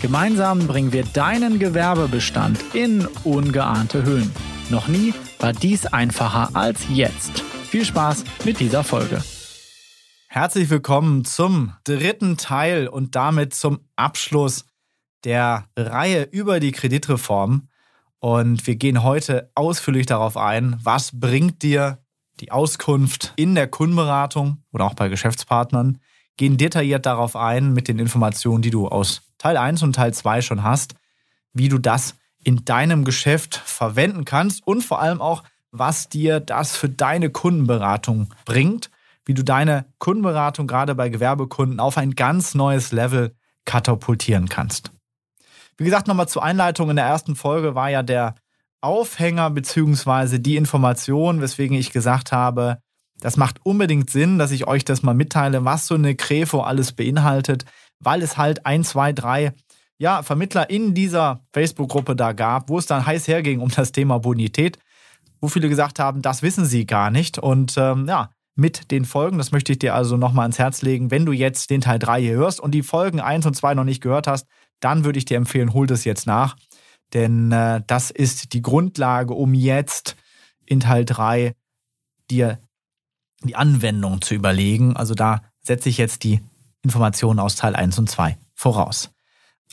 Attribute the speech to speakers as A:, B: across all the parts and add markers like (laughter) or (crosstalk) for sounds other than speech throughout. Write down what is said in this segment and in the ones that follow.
A: Gemeinsam bringen wir deinen Gewerbebestand in ungeahnte Höhen. Noch nie war dies einfacher als jetzt. Viel Spaß mit dieser Folge.
B: Herzlich willkommen zum dritten Teil und damit zum Abschluss der Reihe über die Kreditreform. Und wir gehen heute ausführlich darauf ein, was bringt dir die Auskunft in der Kundenberatung oder auch bei Geschäftspartnern, gehen detailliert darauf ein mit den Informationen, die du aus Teil 1 und Teil 2 schon hast, wie du das in deinem Geschäft verwenden kannst und vor allem auch, was dir das für deine Kundenberatung bringt, wie du deine Kundenberatung gerade bei Gewerbekunden auf ein ganz neues Level katapultieren kannst. Wie gesagt, nochmal zur Einleitung in der ersten Folge war ja der Aufhänger beziehungsweise die Information, weswegen ich gesagt habe, das macht unbedingt Sinn, dass ich euch das mal mitteile, was so eine Krefo alles beinhaltet, weil es halt ein, zwei, drei ja, Vermittler in dieser Facebook-Gruppe da gab, wo es dann heiß herging um das Thema Bonität, wo viele gesagt haben, das wissen sie gar nicht. Und ähm, ja, mit den Folgen, das möchte ich dir also nochmal ans Herz legen, wenn du jetzt den Teil 3 hier hörst und die Folgen 1 und 2 noch nicht gehört hast, dann würde ich dir empfehlen, hol das jetzt nach. Denn äh, das ist die Grundlage, um jetzt in Teil 3 dir die Anwendung zu überlegen. Also da setze ich jetzt die Informationen aus Teil 1 und 2 voraus.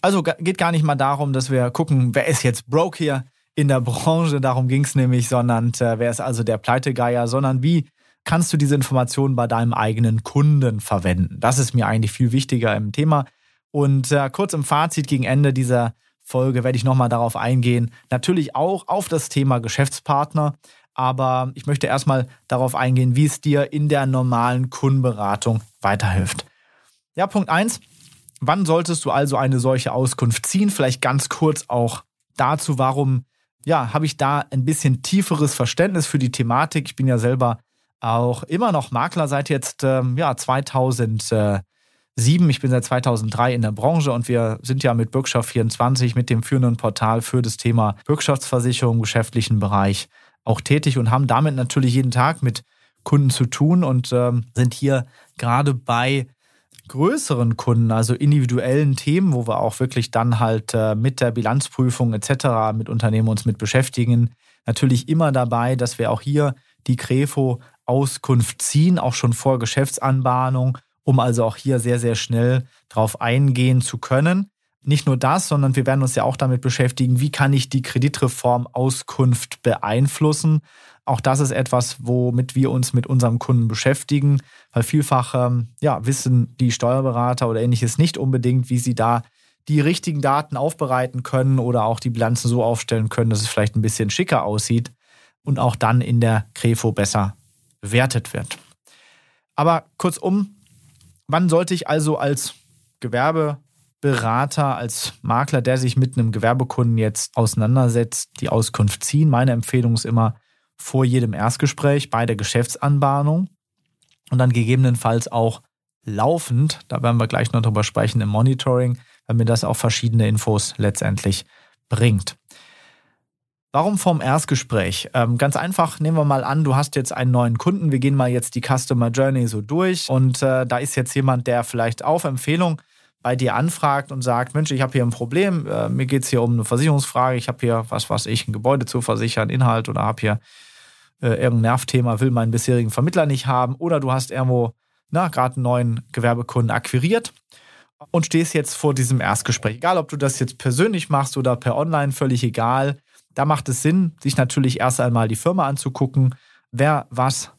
B: Also geht gar nicht mal darum, dass wir gucken, wer ist jetzt broke hier in der Branche, darum ging es nämlich, sondern äh, wer ist also der Pleitegeier, sondern wie kannst du diese Informationen bei deinem eigenen Kunden verwenden. Das ist mir eigentlich viel wichtiger im Thema. Und äh, kurz im Fazit gegen Ende dieser Folge werde ich nochmal darauf eingehen. Natürlich auch auf das Thema Geschäftspartner. Aber ich möchte erstmal darauf eingehen, wie es dir in der normalen Kundenberatung weiterhilft. Ja, Punkt 1. Wann solltest du also eine solche Auskunft ziehen? Vielleicht ganz kurz auch dazu, warum ja, habe ich da ein bisschen tieferes Verständnis für die Thematik. Ich bin ja selber auch immer noch Makler seit jetzt ähm, ja, 2007. Ich bin seit 2003 in der Branche und wir sind ja mit Bürgschaft 24 mit dem führenden Portal für das Thema Bürgschaftsversicherung im geschäftlichen Bereich auch tätig und haben damit natürlich jeden Tag mit Kunden zu tun und ähm, sind hier gerade bei größeren Kunden, also individuellen Themen, wo wir auch wirklich dann halt äh, mit der Bilanzprüfung etc. mit Unternehmen uns mit beschäftigen, natürlich immer dabei, dass wir auch hier die Krefo Auskunft ziehen, auch schon vor Geschäftsanbahnung, um also auch hier sehr, sehr schnell drauf eingehen zu können. Nicht nur das, sondern wir werden uns ja auch damit beschäftigen, wie kann ich die Kreditreform Auskunft beeinflussen. Auch das ist etwas, womit wir uns mit unserem Kunden beschäftigen, weil vielfach ähm, ja, wissen die Steuerberater oder ähnliches nicht unbedingt, wie sie da die richtigen Daten aufbereiten können oder auch die Bilanzen so aufstellen können, dass es vielleicht ein bisschen schicker aussieht und auch dann in der Krefo besser bewertet wird. Aber kurzum, wann sollte ich also als Gewerbeberater, als Makler, der sich mit einem Gewerbekunden jetzt auseinandersetzt, die Auskunft ziehen? Meine Empfehlung ist immer, vor jedem Erstgespräch, bei der Geschäftsanbahnung und dann gegebenenfalls auch laufend, da werden wir gleich noch drüber sprechen im Monitoring, weil mir das auch verschiedene Infos letztendlich bringt. Warum vom Erstgespräch? Ähm, ganz einfach, nehmen wir mal an, du hast jetzt einen neuen Kunden. Wir gehen mal jetzt die Customer Journey so durch und äh, da ist jetzt jemand, der vielleicht auf Empfehlung bei dir anfragt und sagt, Mensch, ich habe hier ein Problem, äh, mir geht es hier um eine Versicherungsfrage, ich habe hier, was weiß ich, ein Gebäude zu versichern, Inhalt oder habe hier äh, irgendein Nervthema, will meinen bisherigen Vermittler nicht haben oder du hast irgendwo gerade einen neuen Gewerbekunden akquiriert und stehst jetzt vor diesem Erstgespräch. Egal, ob du das jetzt persönlich machst oder per Online, völlig egal. Da macht es Sinn, sich natürlich erst einmal die Firma anzugucken, wer was,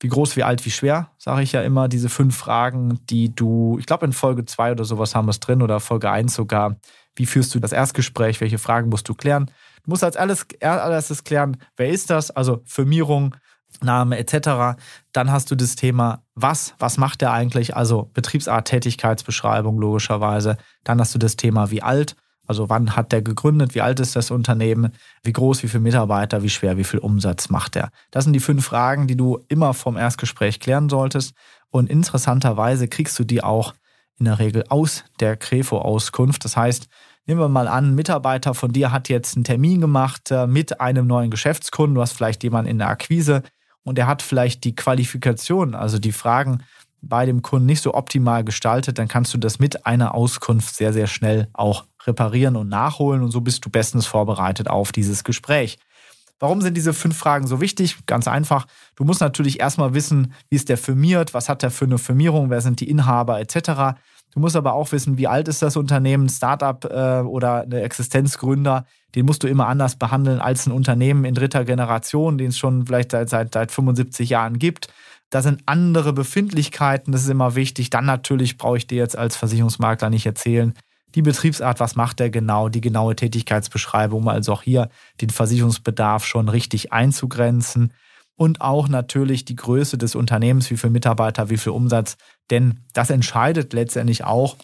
B: wie groß, wie alt, wie schwer, sage ich ja immer, diese fünf Fragen, die du, ich glaube in Folge 2 oder sowas haben wir es drin oder Folge 1 sogar, wie führst du das Erstgespräch, welche Fragen musst du klären. Du musst als alles, allererstes klären, wer ist das, also Firmierung, Name etc. Dann hast du das Thema, was, was macht der eigentlich, also Betriebsart, Tätigkeitsbeschreibung logischerweise. Dann hast du das Thema, wie alt, Also wann hat der gegründet, wie alt ist das Unternehmen, wie groß, wie viele Mitarbeiter, wie schwer, wie viel Umsatz macht er. Das sind die fünf Fragen, die du immer vom Erstgespräch klären solltest. Und interessanterweise kriegst du die auch in der Regel aus der Krefo-Auskunft. Das heißt, nehmen wir mal an, ein Mitarbeiter von dir hat jetzt einen Termin gemacht äh, mit einem neuen Geschäftskunden. Du hast vielleicht jemanden in der Akquise und er hat vielleicht die Qualifikation, also die Fragen bei dem Kunden nicht so optimal gestaltet, dann kannst du das mit einer Auskunft sehr, sehr schnell auch reparieren und nachholen und so bist du bestens vorbereitet auf dieses Gespräch. Warum sind diese fünf Fragen so wichtig? Ganz einfach. Du musst natürlich erstmal wissen, wie ist der firmiert, was hat der für eine Firmierung, wer sind die Inhaber etc. Du musst aber auch wissen, wie alt ist das Unternehmen, Startup äh, oder eine Existenzgründer. Den musst du immer anders behandeln als ein Unternehmen in dritter Generation, den es schon vielleicht seit, seit, seit 75 Jahren gibt. Da sind andere Befindlichkeiten, das ist immer wichtig. Dann natürlich brauche ich dir jetzt als Versicherungsmakler nicht erzählen, die Betriebsart, was macht der genau, die genaue Tätigkeitsbeschreibung, um also auch hier den Versicherungsbedarf schon richtig einzugrenzen. Und auch natürlich die Größe des Unternehmens, wie viele Mitarbeiter, wie viel Umsatz. Denn das entscheidet letztendlich auch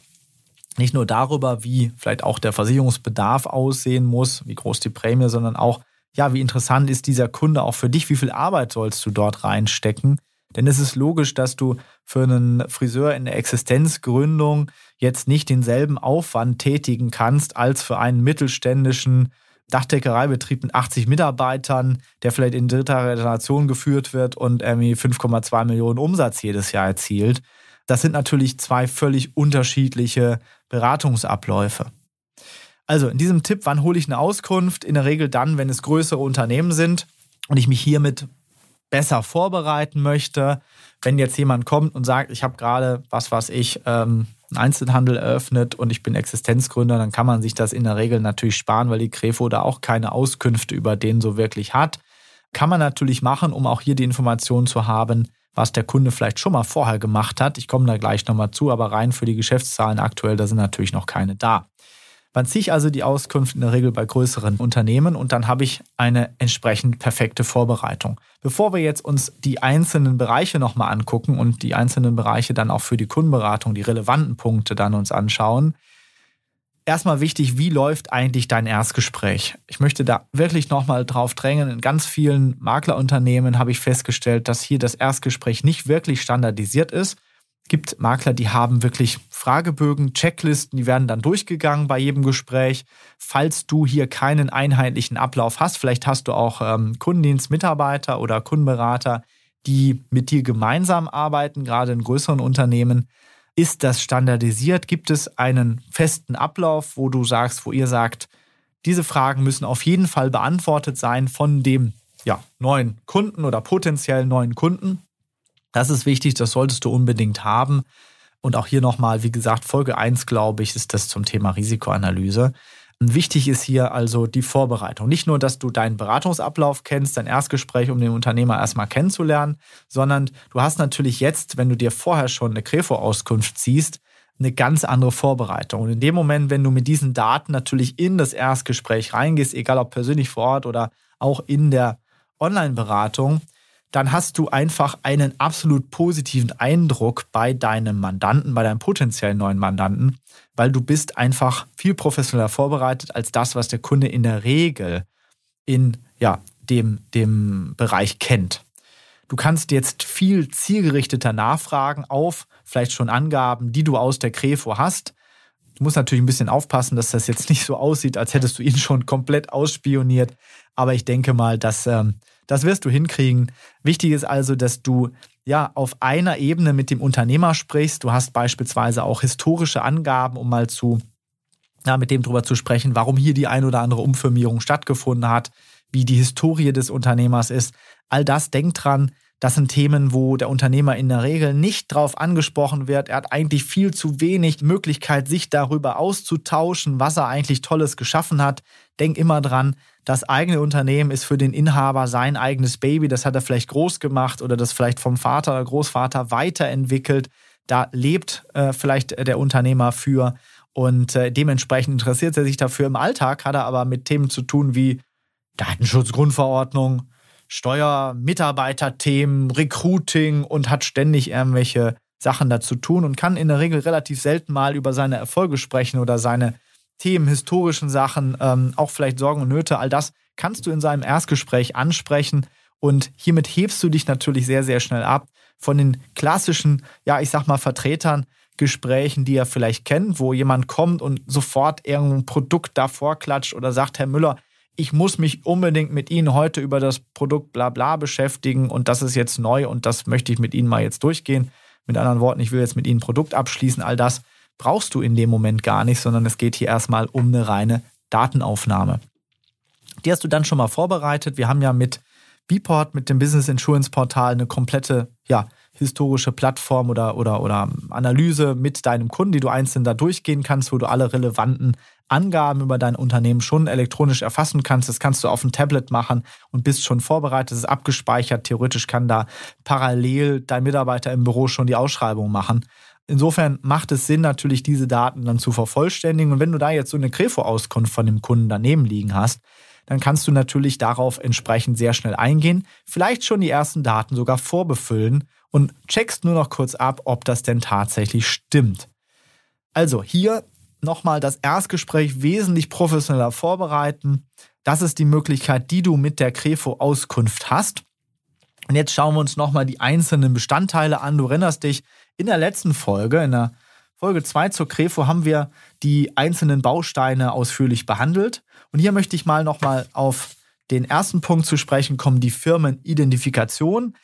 B: nicht nur darüber, wie vielleicht auch der Versicherungsbedarf aussehen muss, wie groß die Prämie, sondern auch, ja, wie interessant ist dieser Kunde auch für dich, wie viel Arbeit sollst du dort reinstecken denn es ist logisch, dass du für einen Friseur in der Existenzgründung jetzt nicht denselben Aufwand tätigen kannst als für einen mittelständischen Dachdeckereibetrieb mit 80 Mitarbeitern, der vielleicht in dritter Generation geführt wird und irgendwie 5,2 Millionen Umsatz jedes Jahr erzielt. Das sind natürlich zwei völlig unterschiedliche Beratungsabläufe. Also in diesem Tipp, wann hole ich eine Auskunft? In der Regel dann, wenn es größere Unternehmen sind und ich mich hiermit besser vorbereiten möchte. Wenn jetzt jemand kommt und sagt, ich habe gerade, was weiß ich, ähm, einen Einzelhandel eröffnet und ich bin Existenzgründer, dann kann man sich das in der Regel natürlich sparen, weil die Krefo da auch keine Auskünfte über den so wirklich hat. Kann man natürlich machen, um auch hier die Information zu haben, was der Kunde vielleicht schon mal vorher gemacht hat. Ich komme da gleich nochmal zu, aber rein für die Geschäftszahlen aktuell, da sind natürlich noch keine da. Wann ziehe ich also die Auskunft in der Regel bei größeren Unternehmen und dann habe ich eine entsprechend perfekte Vorbereitung. Bevor wir jetzt uns die einzelnen Bereiche nochmal angucken und die einzelnen Bereiche dann auch für die Kundenberatung, die relevanten Punkte dann uns anschauen, erstmal wichtig, wie läuft eigentlich dein Erstgespräch? Ich möchte da wirklich nochmal drauf drängen. In ganz vielen Maklerunternehmen habe ich festgestellt, dass hier das Erstgespräch nicht wirklich standardisiert ist gibt Makler, die haben wirklich Fragebögen, Checklisten, die werden dann durchgegangen bei jedem Gespräch. Falls du hier keinen einheitlichen Ablauf hast, vielleicht hast du auch ähm, Kundendienstmitarbeiter oder Kundenberater, die mit dir gemeinsam arbeiten, gerade in größeren Unternehmen. Ist das standardisiert? Gibt es einen festen Ablauf, wo du sagst, wo ihr sagt, diese Fragen müssen auf jeden Fall beantwortet sein von dem ja, neuen Kunden oder potenziell neuen Kunden? Das ist wichtig, das solltest du unbedingt haben. Und auch hier nochmal, wie gesagt, Folge 1, glaube ich, ist das zum Thema Risikoanalyse. Wichtig ist hier also die Vorbereitung. Nicht nur, dass du deinen Beratungsablauf kennst, dein Erstgespräch, um den Unternehmer erstmal kennenzulernen, sondern du hast natürlich jetzt, wenn du dir vorher schon eine Krefo-Auskunft ziehst, eine ganz andere Vorbereitung. Und in dem Moment, wenn du mit diesen Daten natürlich in das Erstgespräch reingehst, egal ob persönlich vor Ort oder auch in der Online-Beratung, dann hast du einfach einen absolut positiven Eindruck bei deinem Mandanten, bei deinem potenziellen neuen Mandanten, weil du bist einfach viel professioneller vorbereitet als das, was der Kunde in der Regel in ja, dem, dem Bereich kennt. Du kannst jetzt viel zielgerichteter nachfragen auf vielleicht schon Angaben, die du aus der Krefo hast. Du musst natürlich ein bisschen aufpassen, dass das jetzt nicht so aussieht, als hättest du ihn schon komplett ausspioniert. Aber ich denke mal, dass ähm, das wirst du hinkriegen. Wichtig ist also, dass du ja auf einer Ebene mit dem Unternehmer sprichst. Du hast beispielsweise auch historische Angaben, um mal zu ja, mit dem drüber zu sprechen, warum hier die ein oder andere Umfirmierung stattgefunden hat, wie die Historie des Unternehmers ist. All das denkt dran, das sind Themen, wo der Unternehmer in der Regel nicht drauf angesprochen wird. Er hat eigentlich viel zu wenig Möglichkeit, sich darüber auszutauschen, was er eigentlich Tolles geschaffen hat. Denk immer dran, das eigene Unternehmen ist für den Inhaber sein eigenes Baby. Das hat er vielleicht groß gemacht oder das vielleicht vom Vater oder Großvater weiterentwickelt. Da lebt äh, vielleicht der Unternehmer für und äh, dementsprechend interessiert er sich dafür. Im Alltag hat er aber mit Themen zu tun wie Datenschutzgrundverordnung, Steuer, Mitarbeiterthemen, Recruiting und hat ständig irgendwelche Sachen dazu tun und kann in der Regel relativ selten mal über seine Erfolge sprechen oder seine Themen, historischen Sachen, ähm, auch vielleicht Sorgen und Nöte, all das kannst du in seinem Erstgespräch ansprechen und hiermit hebst du dich natürlich sehr, sehr schnell ab von den klassischen, ja, ich sag mal, Vertretern, Gesprächen, die er vielleicht kennt, wo jemand kommt und sofort irgendein Produkt davor klatscht oder sagt, Herr Müller, ich muss mich unbedingt mit Ihnen heute über das Produkt bla bla beschäftigen und das ist jetzt neu und das möchte ich mit Ihnen mal jetzt durchgehen. Mit anderen Worten, ich will jetzt mit Ihnen ein Produkt abschließen. All das brauchst du in dem Moment gar nicht, sondern es geht hier erstmal um eine reine Datenaufnahme. Die hast du dann schon mal vorbereitet. Wir haben ja mit Bport, mit dem Business Insurance Portal, eine komplette ja, historische Plattform oder, oder, oder Analyse mit deinem Kunden, die du einzeln da durchgehen kannst, wo du alle relevanten Angaben über dein Unternehmen schon elektronisch erfassen kannst. Das kannst du auf dem Tablet machen und bist schon vorbereitet, es ist abgespeichert. Theoretisch kann da parallel dein Mitarbeiter im Büro schon die Ausschreibung machen. Insofern macht es Sinn, natürlich diese Daten dann zu vervollständigen. Und wenn du da jetzt so eine Grefo-Auskunft von dem Kunden daneben liegen hast, dann kannst du natürlich darauf entsprechend sehr schnell eingehen, vielleicht schon die ersten Daten sogar vorbefüllen und checkst nur noch kurz ab, ob das denn tatsächlich stimmt. Also hier nochmal das Erstgespräch wesentlich professioneller vorbereiten. Das ist die Möglichkeit, die du mit der Krefo-Auskunft hast. Und jetzt schauen wir uns nochmal die einzelnen Bestandteile an. Du erinnerst dich, in der letzten Folge, in der Folge 2 zur Krefo, haben wir die einzelnen Bausteine ausführlich behandelt. Und hier möchte ich mal nochmal auf den ersten Punkt zu sprechen kommen, die Firmenidentifikation.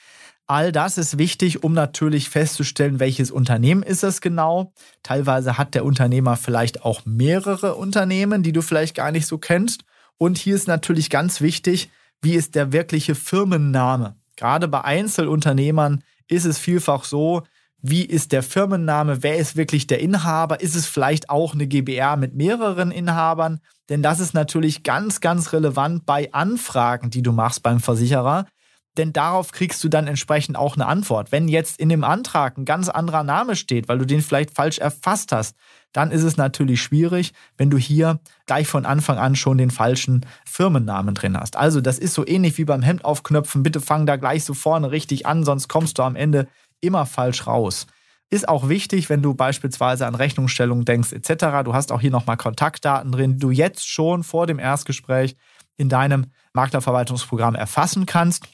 B: All das ist wichtig, um natürlich festzustellen, welches Unternehmen ist es genau. Teilweise hat der Unternehmer vielleicht auch mehrere Unternehmen, die du vielleicht gar nicht so kennst. Und hier ist natürlich ganz wichtig, wie ist der wirkliche Firmenname. Gerade bei Einzelunternehmern ist es vielfach so, wie ist der Firmenname, wer ist wirklich der Inhaber, ist es vielleicht auch eine GBR mit mehreren Inhabern, denn das ist natürlich ganz, ganz relevant bei Anfragen, die du machst beim Versicherer, denn darauf kriegst du dann entsprechend auch eine Antwort. Wenn jetzt in dem Antrag ein ganz anderer Name steht, weil du den vielleicht falsch erfasst hast, dann ist es natürlich schwierig, wenn du hier gleich von Anfang an schon den falschen Firmennamen drin hast. Also das ist so ähnlich wie beim Hemd aufknöpfen. Bitte fang da gleich so vorne richtig an, sonst kommst du am Ende immer falsch raus. Ist auch wichtig, wenn du beispielsweise an Rechnungsstellung denkst etc. Du hast auch hier nochmal Kontaktdaten drin, die du jetzt schon vor dem Erstgespräch in deinem Maklerverwaltungsprogramm erfassen kannst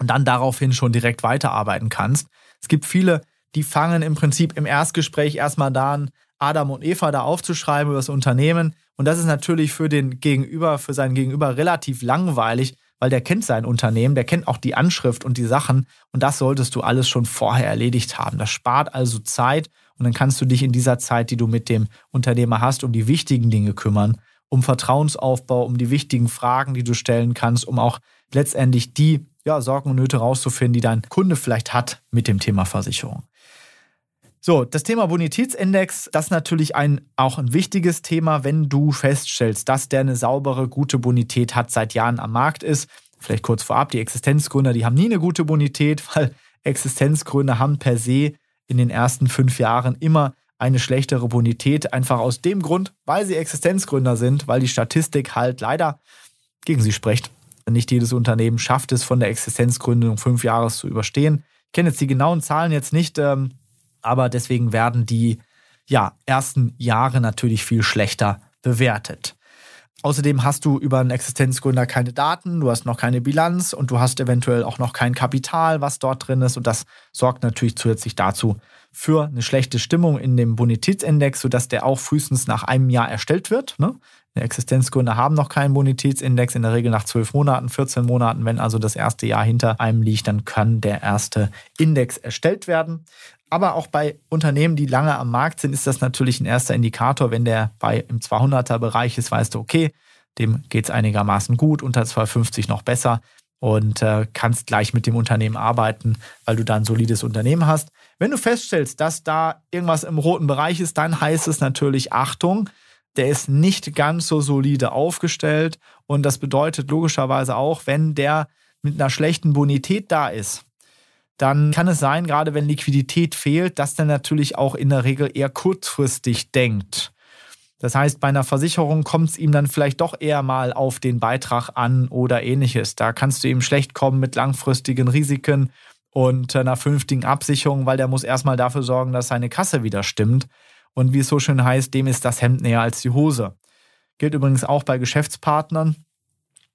B: und dann daraufhin schon direkt weiterarbeiten kannst. Es gibt viele, die fangen im Prinzip im Erstgespräch erstmal da an, Adam und Eva da aufzuschreiben über das Unternehmen. Und das ist natürlich für den Gegenüber, für seinen Gegenüber relativ langweilig, weil der kennt sein Unternehmen, der kennt auch die Anschrift und die Sachen. Und das solltest du alles schon vorher erledigt haben. Das spart also Zeit und dann kannst du dich in dieser Zeit, die du mit dem Unternehmer hast, um die wichtigen Dinge kümmern, um Vertrauensaufbau, um die wichtigen Fragen, die du stellen kannst, um auch letztendlich die ja, Sorgen und Nöte rauszufinden, die dein Kunde vielleicht hat mit dem Thema Versicherung. So, das Thema Bonitätsindex, das ist natürlich ein, auch ein wichtiges Thema, wenn du feststellst, dass der eine saubere, gute Bonität hat, seit Jahren am Markt ist. Vielleicht kurz vorab, die Existenzgründer, die haben nie eine gute Bonität, (laughs) weil Existenzgründer haben per se in den ersten fünf Jahren immer eine schlechtere Bonität, einfach aus dem Grund, weil sie Existenzgründer sind, weil die Statistik halt leider gegen sie spricht. Nicht jedes Unternehmen schafft es, von der Existenzgründung fünf Jahre zu überstehen. Ich kenne jetzt die genauen Zahlen jetzt nicht, ähm, aber deswegen werden die ja, ersten Jahre natürlich viel schlechter bewertet. Außerdem hast du über einen Existenzgründer keine Daten, du hast noch keine Bilanz und du hast eventuell auch noch kein Kapital, was dort drin ist. Und das sorgt natürlich zusätzlich dazu für eine schlechte Stimmung in dem Bonitätsindex, sodass der auch frühestens nach einem Jahr erstellt wird. Ne? Existenzgründer haben noch keinen Bonitätsindex, in der Regel nach zwölf Monaten, 14 Monaten. Wenn also das erste Jahr hinter einem liegt, dann kann der erste Index erstellt werden. Aber auch bei Unternehmen, die lange am Markt sind, ist das natürlich ein erster Indikator. Wenn der bei im 200er-Bereich ist, weißt du, okay, dem geht es einigermaßen gut, unter 250 noch besser und äh, kannst gleich mit dem Unternehmen arbeiten, weil du da ein solides Unternehmen hast. Wenn du feststellst, dass da irgendwas im roten Bereich ist, dann heißt es natürlich Achtung, der ist nicht ganz so solide aufgestellt. Und das bedeutet logischerweise auch, wenn der mit einer schlechten Bonität da ist, dann kann es sein, gerade wenn Liquidität fehlt, dass der natürlich auch in der Regel eher kurzfristig denkt. Das heißt, bei einer Versicherung kommt es ihm dann vielleicht doch eher mal auf den Beitrag an oder ähnliches. Da kannst du ihm schlecht kommen mit langfristigen Risiken und einer vernünftigen Absicherung, weil der muss erstmal dafür sorgen, dass seine Kasse wieder stimmt. Und wie es so schön heißt, dem ist das Hemd näher als die Hose. Gilt übrigens auch bei Geschäftspartnern.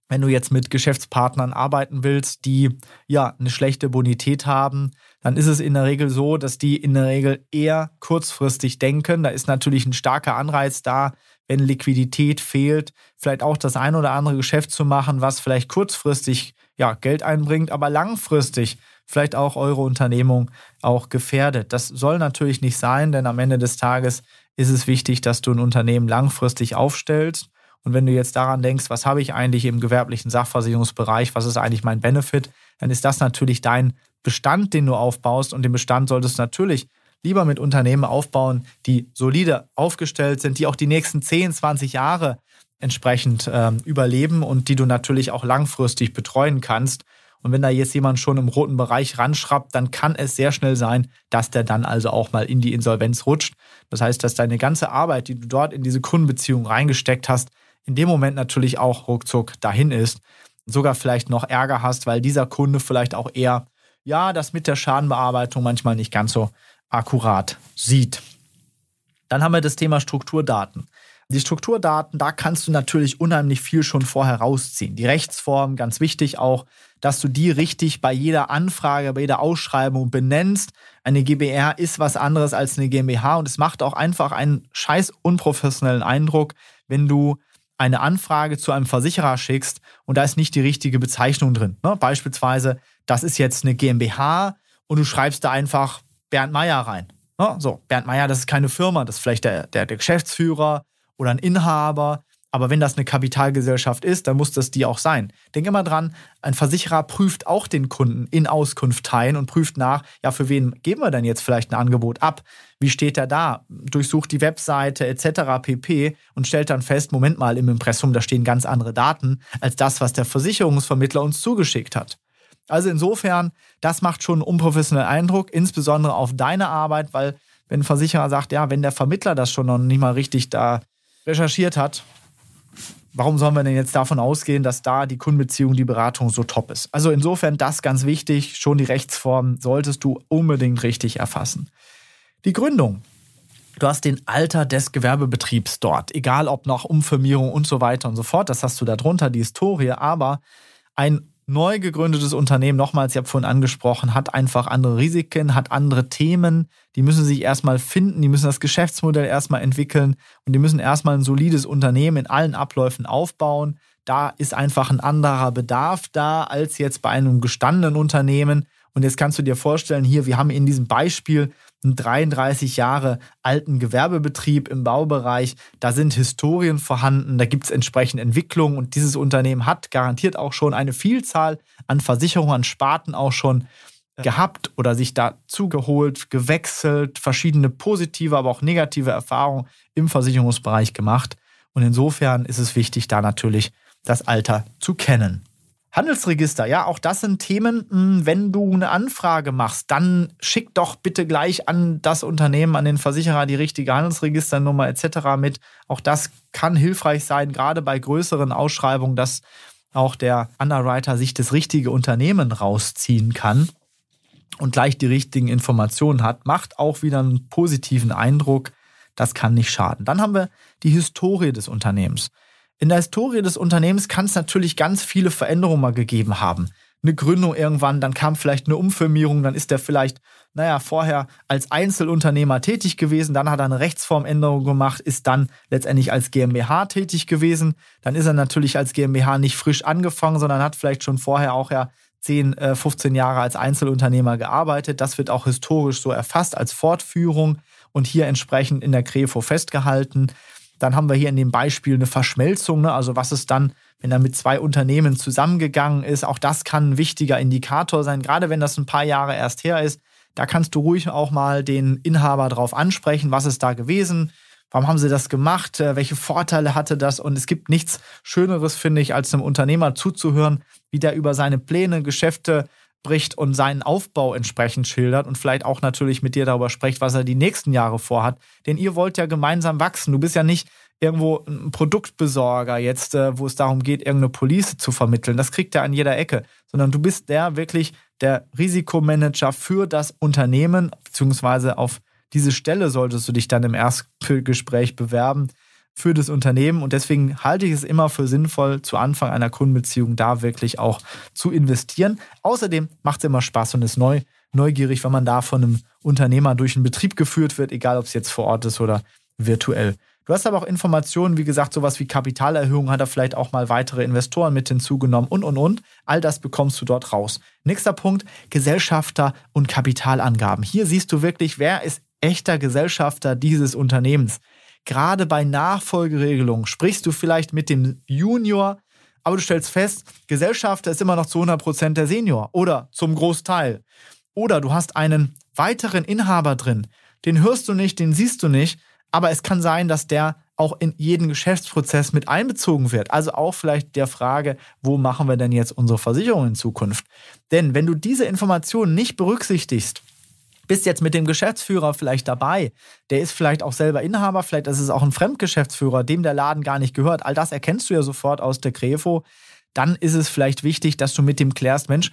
B: Wenn du jetzt mit Geschäftspartnern arbeiten willst, die ja eine schlechte Bonität haben, dann ist es in der Regel so, dass die in der Regel eher kurzfristig denken. Da ist natürlich ein starker Anreiz da, wenn Liquidität fehlt, vielleicht auch das ein oder andere Geschäft zu machen, was vielleicht kurzfristig ja, Geld einbringt, aber langfristig vielleicht auch eure Unternehmung auch gefährdet. Das soll natürlich nicht sein, denn am Ende des Tages ist es wichtig, dass du ein Unternehmen langfristig aufstellst. Und wenn du jetzt daran denkst, was habe ich eigentlich im gewerblichen Sachversicherungsbereich, was ist eigentlich mein Benefit, dann ist das natürlich dein Bestand, den du aufbaust. Und den Bestand solltest du natürlich lieber mit Unternehmen aufbauen, die solide aufgestellt sind, die auch die nächsten 10, 20 Jahre entsprechend äh, überleben und die du natürlich auch langfristig betreuen kannst. Und wenn da jetzt jemand schon im roten Bereich ranschraubt, dann kann es sehr schnell sein, dass der dann also auch mal in die Insolvenz rutscht. Das heißt, dass deine ganze Arbeit, die du dort in diese Kundenbeziehung reingesteckt hast, in dem Moment natürlich auch ruckzuck dahin ist. Sogar vielleicht noch Ärger hast, weil dieser Kunde vielleicht auch eher, ja, das mit der Schadenbearbeitung manchmal nicht ganz so akkurat sieht. Dann haben wir das Thema Strukturdaten. Die Strukturdaten, da kannst du natürlich unheimlich viel schon vorher rausziehen. Die Rechtsform, ganz wichtig auch, dass du die richtig bei jeder Anfrage, bei jeder Ausschreibung benennst. Eine GBR ist was anderes als eine GmbH und es macht auch einfach einen scheiß unprofessionellen Eindruck, wenn du eine Anfrage zu einem Versicherer schickst und da ist nicht die richtige Bezeichnung drin. Ne? Beispielsweise, das ist jetzt eine GmbH und du schreibst da einfach Bernd Meier rein. Ne? So, Bernd Meier, das ist keine Firma, das ist vielleicht der, der, der Geschäftsführer oder ein Inhaber. Aber wenn das eine Kapitalgesellschaft ist, dann muss das die auch sein. Denk immer dran, ein Versicherer prüft auch den Kunden in Auskunft teilen und prüft nach, ja, für wen geben wir denn jetzt vielleicht ein Angebot ab? Wie steht er da? Durchsucht die Webseite etc. pp. und stellt dann fest, Moment mal, im Impressum, da stehen ganz andere Daten als das, was der Versicherungsvermittler uns zugeschickt hat. Also insofern, das macht schon einen unprofessionellen Eindruck, insbesondere auf deine Arbeit, weil wenn ein Versicherer sagt, ja, wenn der Vermittler das schon noch nicht mal richtig da recherchiert hat, warum sollen wir denn jetzt davon ausgehen, dass da die Kundenbeziehung, die Beratung so top ist? Also insofern das ganz wichtig, schon die Rechtsform solltest du unbedingt richtig erfassen. Die Gründung. Du hast den Alter des Gewerbebetriebs dort, egal ob nach Umfirmierung und so weiter und so fort, das hast du darunter, die Historie, aber ein neu gegründetes Unternehmen, nochmals, ich habe vorhin angesprochen, hat einfach andere Risiken, hat andere Themen. Die müssen sich erstmal finden, die müssen das Geschäftsmodell erstmal entwickeln und die müssen erstmal ein solides Unternehmen in allen Abläufen aufbauen. Da ist einfach ein anderer Bedarf da als jetzt bei einem gestandenen Unternehmen. Und jetzt kannst du dir vorstellen, hier, wir haben in diesem Beispiel einen 33 Jahre alten Gewerbebetrieb im Baubereich. Da sind Historien vorhanden, da gibt es entsprechende Entwicklungen und dieses Unternehmen hat garantiert auch schon eine Vielzahl an Versicherungen, an Sparten auch schon gehabt oder sich dazu geholt, gewechselt, verschiedene positive, aber auch negative Erfahrungen im Versicherungsbereich gemacht. Und insofern ist es wichtig, da natürlich das Alter zu kennen. Handelsregister, ja, auch das sind Themen, hm, wenn du eine Anfrage machst, dann schick doch bitte gleich an das Unternehmen, an den Versicherer die richtige Handelsregisternummer etc. mit. Auch das kann hilfreich sein, gerade bei größeren Ausschreibungen, dass auch der Underwriter sich das richtige Unternehmen rausziehen kann und gleich die richtigen Informationen hat, macht auch wieder einen positiven Eindruck. Das kann nicht schaden. Dann haben wir die Historie des Unternehmens. In der Historie des Unternehmens kann es natürlich ganz viele Veränderungen mal gegeben haben. Eine Gründung irgendwann, dann kam vielleicht eine Umfirmierung, dann ist er vielleicht, naja, vorher als Einzelunternehmer tätig gewesen, dann hat er eine Rechtsformänderung gemacht, ist dann letztendlich als GmbH tätig gewesen. Dann ist er natürlich als GmbH nicht frisch angefangen, sondern hat vielleicht schon vorher auch ja 10, 15 äh, Jahre als Einzelunternehmer gearbeitet. Das wird auch historisch so erfasst als Fortführung und hier entsprechend in der Krefo festgehalten. Dann haben wir hier in dem Beispiel eine Verschmelzung, ne? also was ist dann, wenn er mit zwei Unternehmen zusammengegangen ist. Auch das kann ein wichtiger Indikator sein, gerade wenn das ein paar Jahre erst her ist. Da kannst du ruhig auch mal den Inhaber drauf ansprechen, was ist da gewesen, warum haben sie das gemacht, äh, welche Vorteile hatte das. Und es gibt nichts Schöneres, finde ich, als einem Unternehmer zuzuhören, wie der über seine Pläne, Geschäfte, bricht und seinen Aufbau entsprechend schildert und vielleicht auch natürlich mit dir darüber spricht, was er die nächsten Jahre vorhat. Denn ihr wollt ja gemeinsam wachsen. Du bist ja nicht irgendwo ein Produktbesorger jetzt, äh, wo es darum geht, irgendeine Police zu vermitteln. Das kriegt er an jeder Ecke. Sondern du bist der wirklich der Risikomanager für das Unternehmen, beziehungsweise auf diese Stelle solltest du dich dann im Erstgespräch bewerben für das Unternehmen. Und deswegen halte ich es immer für sinnvoll, zu Anfang einer Kundenbeziehung da wirklich auch zu investieren. Außerdem macht es immer Spaß und ist neu, neugierig, wenn man da von einem Unternehmer durch einen Betrieb geführt wird, egal ob es jetzt vor Ort ist oder virtuell. Du hast aber auch Informationen, wie gesagt, sowas wie Kapitalerhöhung, hat er vielleicht auch mal weitere Investoren mit hinzugenommen und, und, und. All das bekommst du dort raus. Nächster Punkt, Gesellschafter und Kapitalangaben. Hier siehst du wirklich, wer ist echter Gesellschafter dieses Unternehmens. Gerade bei Nachfolgeregelungen sprichst du vielleicht mit dem Junior, aber du stellst fest, Gesellschafter ist immer noch zu 100 Prozent der Senior oder zum Großteil. Oder du hast einen weiteren Inhaber drin, den hörst du nicht, den siehst du nicht, aber es kann sein, dass der auch in jeden Geschäftsprozess mit einbezogen wird. Also auch vielleicht der Frage, wo machen wir denn jetzt unsere Versicherung in Zukunft? Denn wenn du diese Informationen nicht berücksichtigst, bist jetzt mit dem Geschäftsführer vielleicht dabei, der ist vielleicht auch selber Inhaber, vielleicht ist es auch ein Fremdgeschäftsführer, dem der Laden gar nicht gehört. All das erkennst du ja sofort aus der Grefo. Dann ist es vielleicht wichtig, dass du mit dem klärst, Mensch,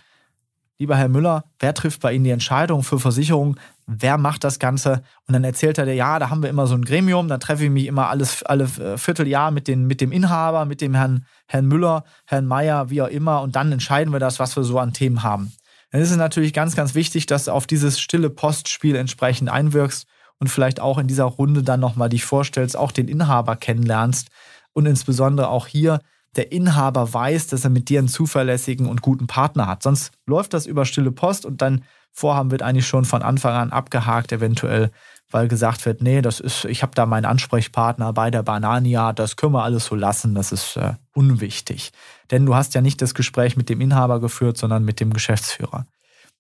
B: lieber Herr Müller, wer trifft bei Ihnen die Entscheidung für Versicherungen? Wer macht das Ganze? Und dann erzählt er dir, ja, da haben wir immer so ein Gremium, da treffe ich mich immer alles, alle äh, Vierteljahr mit, den, mit dem Inhaber, mit dem Herrn, Herrn Müller, Herrn Meier, wie auch immer, und dann entscheiden wir das, was wir so an Themen haben. Dann ist es natürlich ganz, ganz wichtig, dass du auf dieses stille Postspiel entsprechend einwirkst und vielleicht auch in dieser Runde dann nochmal dich vorstellst, auch den Inhaber kennenlernst und insbesondere auch hier der Inhaber weiß, dass er mit dir einen zuverlässigen und guten Partner hat. Sonst läuft das über stille Post und dein Vorhaben wird eigentlich schon von Anfang an abgehakt, eventuell, weil gesagt wird, nee, das ist, ich habe da meinen Ansprechpartner bei der Banania, das können wir alles so lassen, das ist äh, unwichtig. Denn du hast ja nicht das Gespräch mit dem Inhaber geführt, sondern mit dem Geschäftsführer.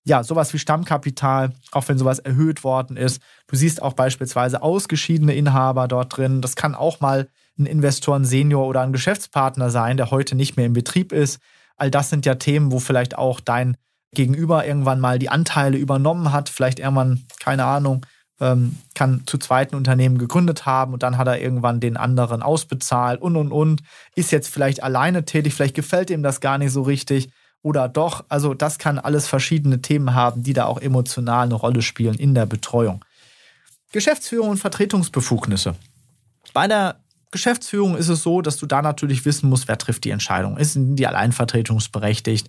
B: Ja, sowas wie Stammkapital, auch wenn sowas erhöht worden ist. Du siehst auch beispielsweise ausgeschiedene Inhaber dort drin. Das kann auch mal ein Investor, ein Senior oder ein Geschäftspartner sein, der heute nicht mehr im Betrieb ist. All das sind ja Themen, wo vielleicht auch dein Gegenüber irgendwann mal die Anteile übernommen hat, vielleicht irgendwann, keine Ahnung, ähm, kann zu zweiten Unternehmen gegründet haben und dann hat er irgendwann den anderen ausbezahlt und und und, ist jetzt vielleicht alleine tätig, vielleicht gefällt ihm das gar nicht so richtig oder doch. Also das kann alles verschiedene Themen haben, die da auch emotional eine Rolle spielen in der Betreuung. Geschäftsführung und Vertretungsbefugnisse. Bei der Geschäftsführung ist es so, dass du da natürlich wissen musst, wer trifft die Entscheidung. Ist die alleinvertretungsberechtigt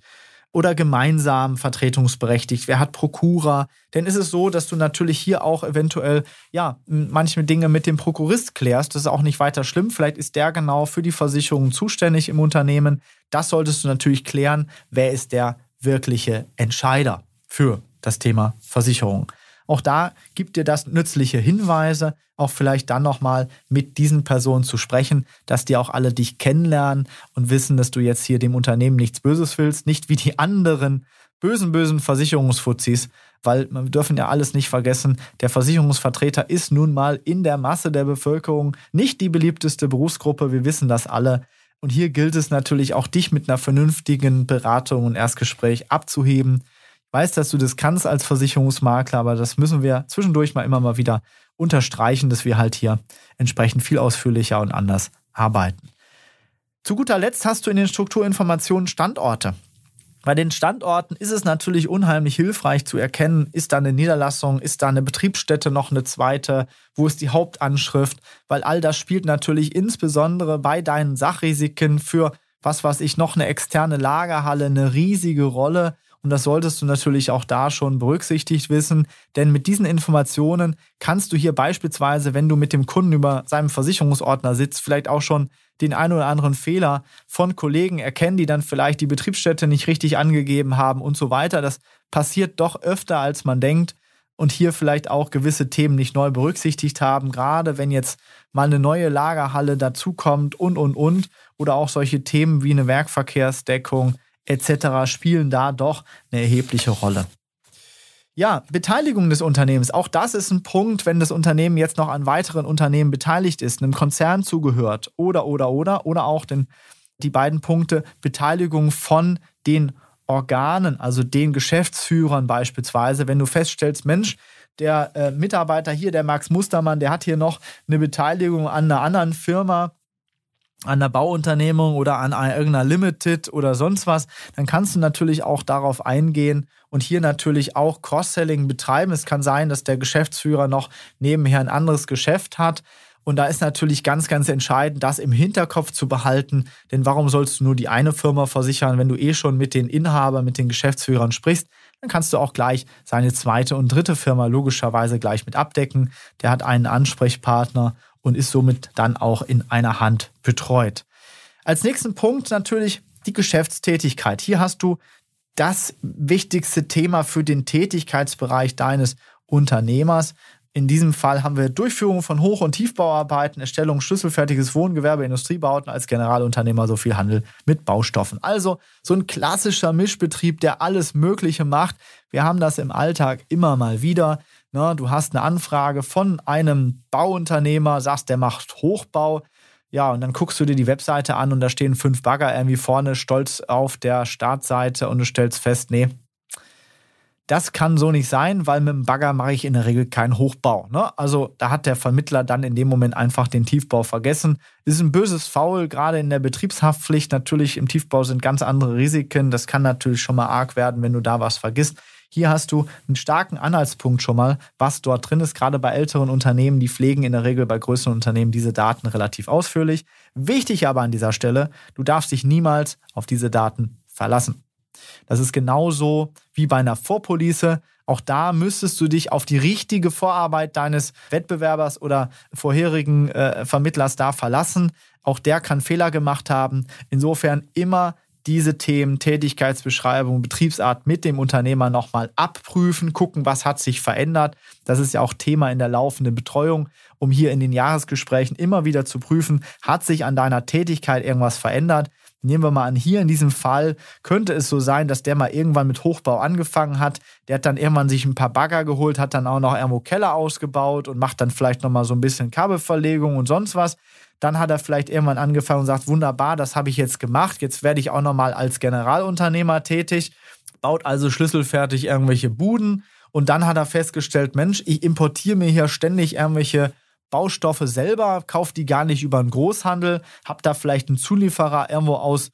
B: oder gemeinsam vertretungsberechtigt? Wer hat Prokura? Denn ist es so, dass du natürlich hier auch eventuell, ja, manche Dinge mit dem Prokurist klärst. Das ist auch nicht weiter schlimm. Vielleicht ist der genau für die Versicherung zuständig im Unternehmen. Das solltest du natürlich klären. Wer ist der wirkliche Entscheider für das Thema Versicherung? Auch da gibt dir das nützliche Hinweise, auch vielleicht dann nochmal mit diesen Personen zu sprechen, dass die auch alle dich kennenlernen und wissen, dass du jetzt hier dem Unternehmen nichts Böses willst, nicht wie die anderen bösen, bösen Versicherungsfuzis, weil wir dürfen ja alles nicht vergessen, der Versicherungsvertreter ist nun mal in der Masse der Bevölkerung nicht die beliebteste Berufsgruppe, wir wissen das alle. Und hier gilt es natürlich auch, dich mit einer vernünftigen Beratung und Erstgespräch abzuheben, weiß, dass du das kannst als Versicherungsmakler, aber das müssen wir zwischendurch mal immer mal wieder unterstreichen, dass wir halt hier entsprechend viel ausführlicher und anders arbeiten. Zu guter Letzt hast du in den Strukturinformationen Standorte. Bei den Standorten ist es natürlich unheimlich hilfreich zu erkennen, ist da eine Niederlassung, ist da eine Betriebsstätte noch eine zweite, wo ist die Hauptanschrift, weil all das spielt natürlich insbesondere bei deinen Sachrisiken für was weiß ich noch eine externe Lagerhalle eine riesige Rolle und das solltest du natürlich auch da schon berücksichtigt wissen, denn mit diesen Informationen kannst du hier beispielsweise, wenn du mit dem Kunden über seinem Versicherungsordner sitzt, vielleicht auch schon den einen oder anderen Fehler von Kollegen erkennen, die dann vielleicht die Betriebsstätte nicht richtig angegeben haben und so weiter. Das passiert doch öfter, als man denkt und hier vielleicht auch gewisse Themen nicht neu berücksichtigt haben, gerade wenn jetzt mal eine neue Lagerhalle dazukommt und, und, und. Oder auch solche Themen wie eine Werkverkehrsdeckung, etc. spielen da doch eine erhebliche Rolle. Ja, Beteiligung des Unternehmens. Auch das ist ein Punkt, wenn das Unternehmen jetzt noch an weiteren Unternehmen beteiligt ist, einem Konzern zugehört oder, oder, oder, oder auch den, die beiden Punkte Beteiligung von den Organen, also den Geschäftsführern beispielsweise. Wenn du feststellst, Mensch, der äh, Mitarbeiter hier, der Max Mustermann, der hat hier noch eine Beteiligung an einer anderen Firma, an der Bauunternehmung oder an irgendeiner Limited oder sonst was, dann kannst du natürlich auch darauf eingehen und hier natürlich auch Cross-Selling betreiben. Es kann sein, dass der Geschäftsführer noch nebenher ein anderes Geschäft hat. Und da ist natürlich ganz, ganz entscheidend, das im Hinterkopf zu behalten. Denn warum sollst du nur die eine Firma versichern, wenn du eh schon mit den Inhabern, mit den Geschäftsführern sprichst? Dann kannst du auch gleich seine zweite und dritte Firma logischerweise gleich mit abdecken. Der hat einen Ansprechpartner und ist somit dann auch in einer Hand betreut. Als nächsten Punkt natürlich die Geschäftstätigkeit. Hier hast du das wichtigste Thema für den Tätigkeitsbereich deines Unternehmers. In diesem Fall haben wir Durchführung von Hoch- und Tiefbauarbeiten, Erstellung schlüsselfertiges Wohngewerbe, Industriebauten als Generalunternehmer so viel Handel mit Baustoffen. Also so ein klassischer Mischbetrieb, der alles Mögliche macht. Wir haben das im Alltag immer mal wieder. Ne, du hast eine Anfrage von einem Bauunternehmer, sagst, der macht Hochbau. Ja, und dann guckst du dir die Webseite an und da stehen fünf Bagger irgendwie vorne stolz auf der Startseite und du stellst fest, nee, das kann so nicht sein, weil mit dem Bagger mache ich in der Regel keinen Hochbau. Ne? Also da hat der Vermittler dann in dem Moment einfach den Tiefbau vergessen. Ist ein böses Foul, gerade in der Betriebshaftpflicht. Natürlich im Tiefbau sind ganz andere Risiken. Das kann natürlich schon mal arg werden, wenn du da was vergisst. Hier hast du einen starken Anhaltspunkt schon mal, was dort drin ist. Gerade bei älteren Unternehmen, die pflegen in der Regel bei größeren Unternehmen diese Daten relativ ausführlich. Wichtig aber an dieser Stelle, du darfst dich niemals auf diese Daten verlassen. Das ist genauso wie bei einer Vorpolice. Auch da müsstest du dich auf die richtige Vorarbeit deines Wettbewerbers oder vorherigen äh, Vermittlers da verlassen. Auch der kann Fehler gemacht haben. Insofern immer diese Themen, Tätigkeitsbeschreibung, Betriebsart mit dem Unternehmer nochmal abprüfen, gucken, was hat sich verändert. Das ist ja auch Thema in der laufenden Betreuung, um hier in den Jahresgesprächen immer wieder zu prüfen, hat sich an deiner Tätigkeit irgendwas verändert. Nehmen wir mal an, hier in diesem Fall könnte es so sein, dass der mal irgendwann mit Hochbau angefangen hat. Der hat dann irgendwann sich ein paar Bagger geholt, hat dann auch noch irgendwo Keller ausgebaut und macht dann vielleicht nochmal so ein bisschen Kabelverlegung und sonst was. Dann hat er vielleicht irgendwann angefangen und sagt, wunderbar, das habe ich jetzt gemacht. Jetzt werde ich auch nochmal als Generalunternehmer tätig. Baut also schlüsselfertig irgendwelche Buden. Und dann hat er festgestellt, Mensch, ich importiere mir hier ständig irgendwelche Baustoffe selber, kaufe die gar nicht über einen Großhandel, habe da vielleicht einen Zulieferer irgendwo aus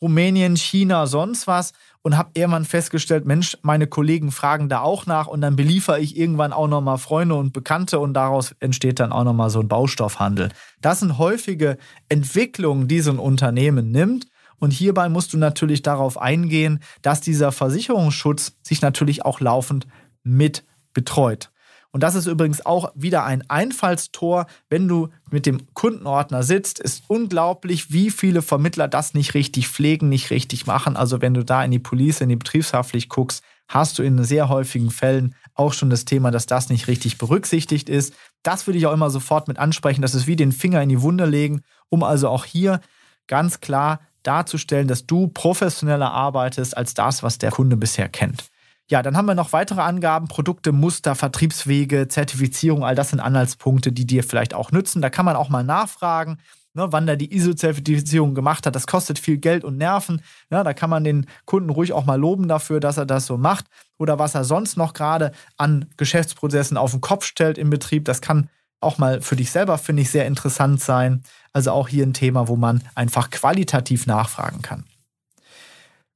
B: Rumänien, China, sonst was und habe irgendwann festgestellt, Mensch, meine Kollegen fragen da auch nach und dann beliefere ich irgendwann auch nochmal Freunde und Bekannte und daraus entsteht dann auch nochmal so ein Baustoffhandel. Das sind häufige Entwicklungen, die so ein Unternehmen nimmt. Und hierbei musst du natürlich darauf eingehen, dass dieser Versicherungsschutz sich natürlich auch laufend mit betreut. Und das ist übrigens auch wieder ein Einfallstor, wenn du mit dem Kundenordner sitzt. Ist unglaublich, wie viele Vermittler das nicht richtig pflegen, nicht richtig machen. Also wenn du da in die Police, in die Betriebshaftpflicht guckst, hast du in sehr häufigen Fällen auch schon das Thema, dass das nicht richtig berücksichtigt ist. Das würde ich auch immer sofort mit ansprechen. Das ist wie den Finger in die Wunde legen, um also auch hier ganz klar darzustellen, dass du professioneller arbeitest als das, was der Kunde bisher kennt. Ja, dann haben wir noch weitere Angaben, Produkte, Muster, Vertriebswege, Zertifizierung, all das sind Anhaltspunkte, die dir vielleicht auch nützen. Da kann man auch mal nachfragen, ne, wann der die ISO-Zertifizierung gemacht hat. Das kostet viel Geld und Nerven. Ja, da kann man den Kunden ruhig auch mal loben dafür, dass er das so macht. Oder was er sonst noch gerade an Geschäftsprozessen auf den Kopf stellt im Betrieb. Das kann auch mal für dich selber, finde ich, sehr interessant sein. Also auch hier ein Thema, wo man einfach qualitativ nachfragen kann.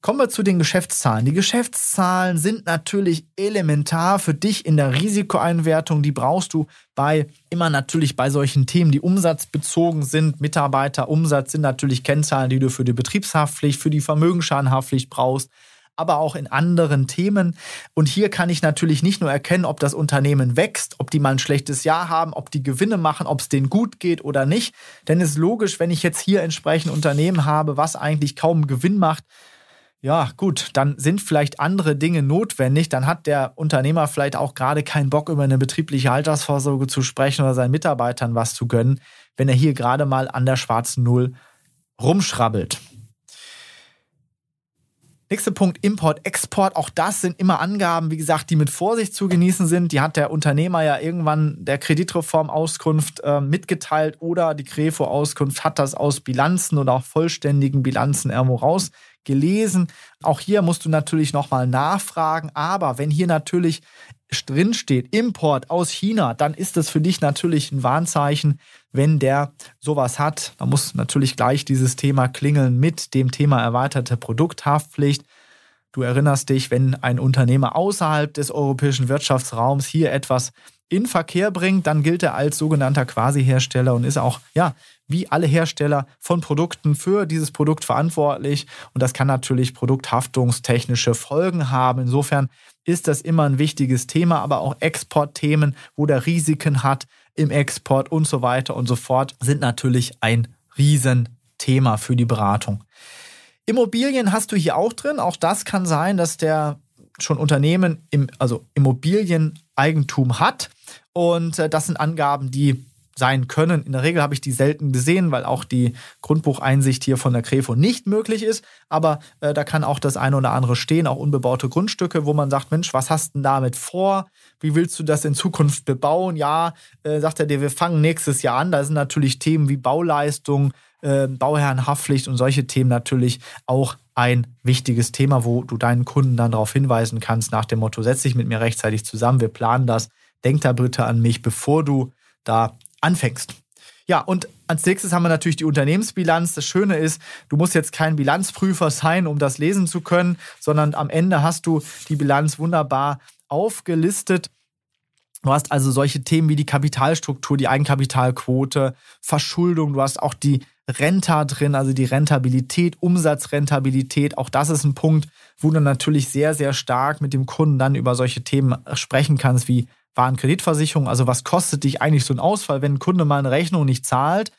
B: Kommen wir zu den Geschäftszahlen. Die Geschäftszahlen sind natürlich elementar für dich in der Risikoeinwertung. Die brauchst du bei immer natürlich bei solchen Themen, die umsatzbezogen sind. Mitarbeiterumsatz sind natürlich Kennzahlen, die du für die Betriebshaftpflicht, für die Vermögensschadenhaftpflicht brauchst aber auch in anderen Themen. Und hier kann ich natürlich nicht nur erkennen, ob das Unternehmen wächst, ob die mal ein schlechtes Jahr haben, ob die Gewinne machen, ob es denen gut geht oder nicht. Denn es ist logisch, wenn ich jetzt hier entsprechend Unternehmen habe, was eigentlich kaum Gewinn macht, ja, gut, dann sind vielleicht andere Dinge notwendig. Dann hat der Unternehmer vielleicht auch gerade keinen Bock, über eine betriebliche Altersvorsorge zu sprechen oder seinen Mitarbeitern was zu gönnen, wenn er hier gerade mal an der schwarzen Null rumschrabbelt. Nächster Punkt, Import, Export. Auch das sind immer Angaben, wie gesagt, die mit Vorsicht zu genießen sind. Die hat der Unternehmer ja irgendwann der Kreditreform-Auskunft äh, mitgeteilt oder die Krefo-Auskunft hat das aus Bilanzen oder auch vollständigen Bilanzen irgendwo raus gelesen. Auch hier musst du natürlich nochmal nachfragen. Aber wenn hier natürlich drin steht, Import aus China, dann ist das für dich natürlich ein Warnzeichen, wenn der sowas hat. Da muss natürlich gleich dieses Thema klingeln mit dem Thema erweiterte Produkthaftpflicht. Du erinnerst dich, wenn ein Unternehmer außerhalb des europäischen Wirtschaftsraums hier etwas in Verkehr bringt, dann gilt er als sogenannter Quasi-Hersteller und ist auch, ja, wie alle Hersteller von Produkten für dieses Produkt verantwortlich. Und das kann natürlich produkthaftungstechnische Folgen haben. Insofern ist das immer ein wichtiges Thema, aber auch Exportthemen, wo der Risiken hat im Export und so weiter und so fort, sind natürlich ein Riesenthema für die Beratung. Immobilien hast du hier auch drin. Auch das kann sein, dass der schon Unternehmen im, also Immobilieneigentum hat. Und äh, das sind Angaben, die sein können. In der Regel habe ich die selten gesehen, weil auch die Grundbucheinsicht hier von der Krefo nicht möglich ist. Aber äh, da kann auch das eine oder andere stehen, auch unbebaute Grundstücke, wo man sagt, Mensch, was hast du denn damit vor? Wie willst du das in Zukunft bebauen? Ja, äh, sagt er dir, wir fangen nächstes Jahr an. Da sind natürlich Themen wie Bauleistung, äh, Bauherrenhaftpflicht und solche Themen natürlich auch ein wichtiges Thema, wo du deinen Kunden dann darauf hinweisen kannst, nach dem Motto, setz dich mit mir rechtzeitig zusammen, wir planen das, denk da bitte an mich, bevor du da anfängst. Ja, und als nächstes haben wir natürlich die Unternehmensbilanz. Das Schöne ist, du musst jetzt kein Bilanzprüfer sein, um das lesen zu können, sondern am Ende hast du die Bilanz wunderbar aufgelistet. Du hast also solche Themen wie die Kapitalstruktur, die Eigenkapitalquote, Verschuldung, du hast auch die Renta drin, also die Rentabilität, Umsatzrentabilität. Auch das ist ein Punkt, wo du natürlich sehr, sehr stark mit dem Kunden dann über solche Themen sprechen kannst, wie Warenkreditversicherung. Also was kostet dich eigentlich so ein Ausfall, wenn ein Kunde mal eine Rechnung nicht zahlt?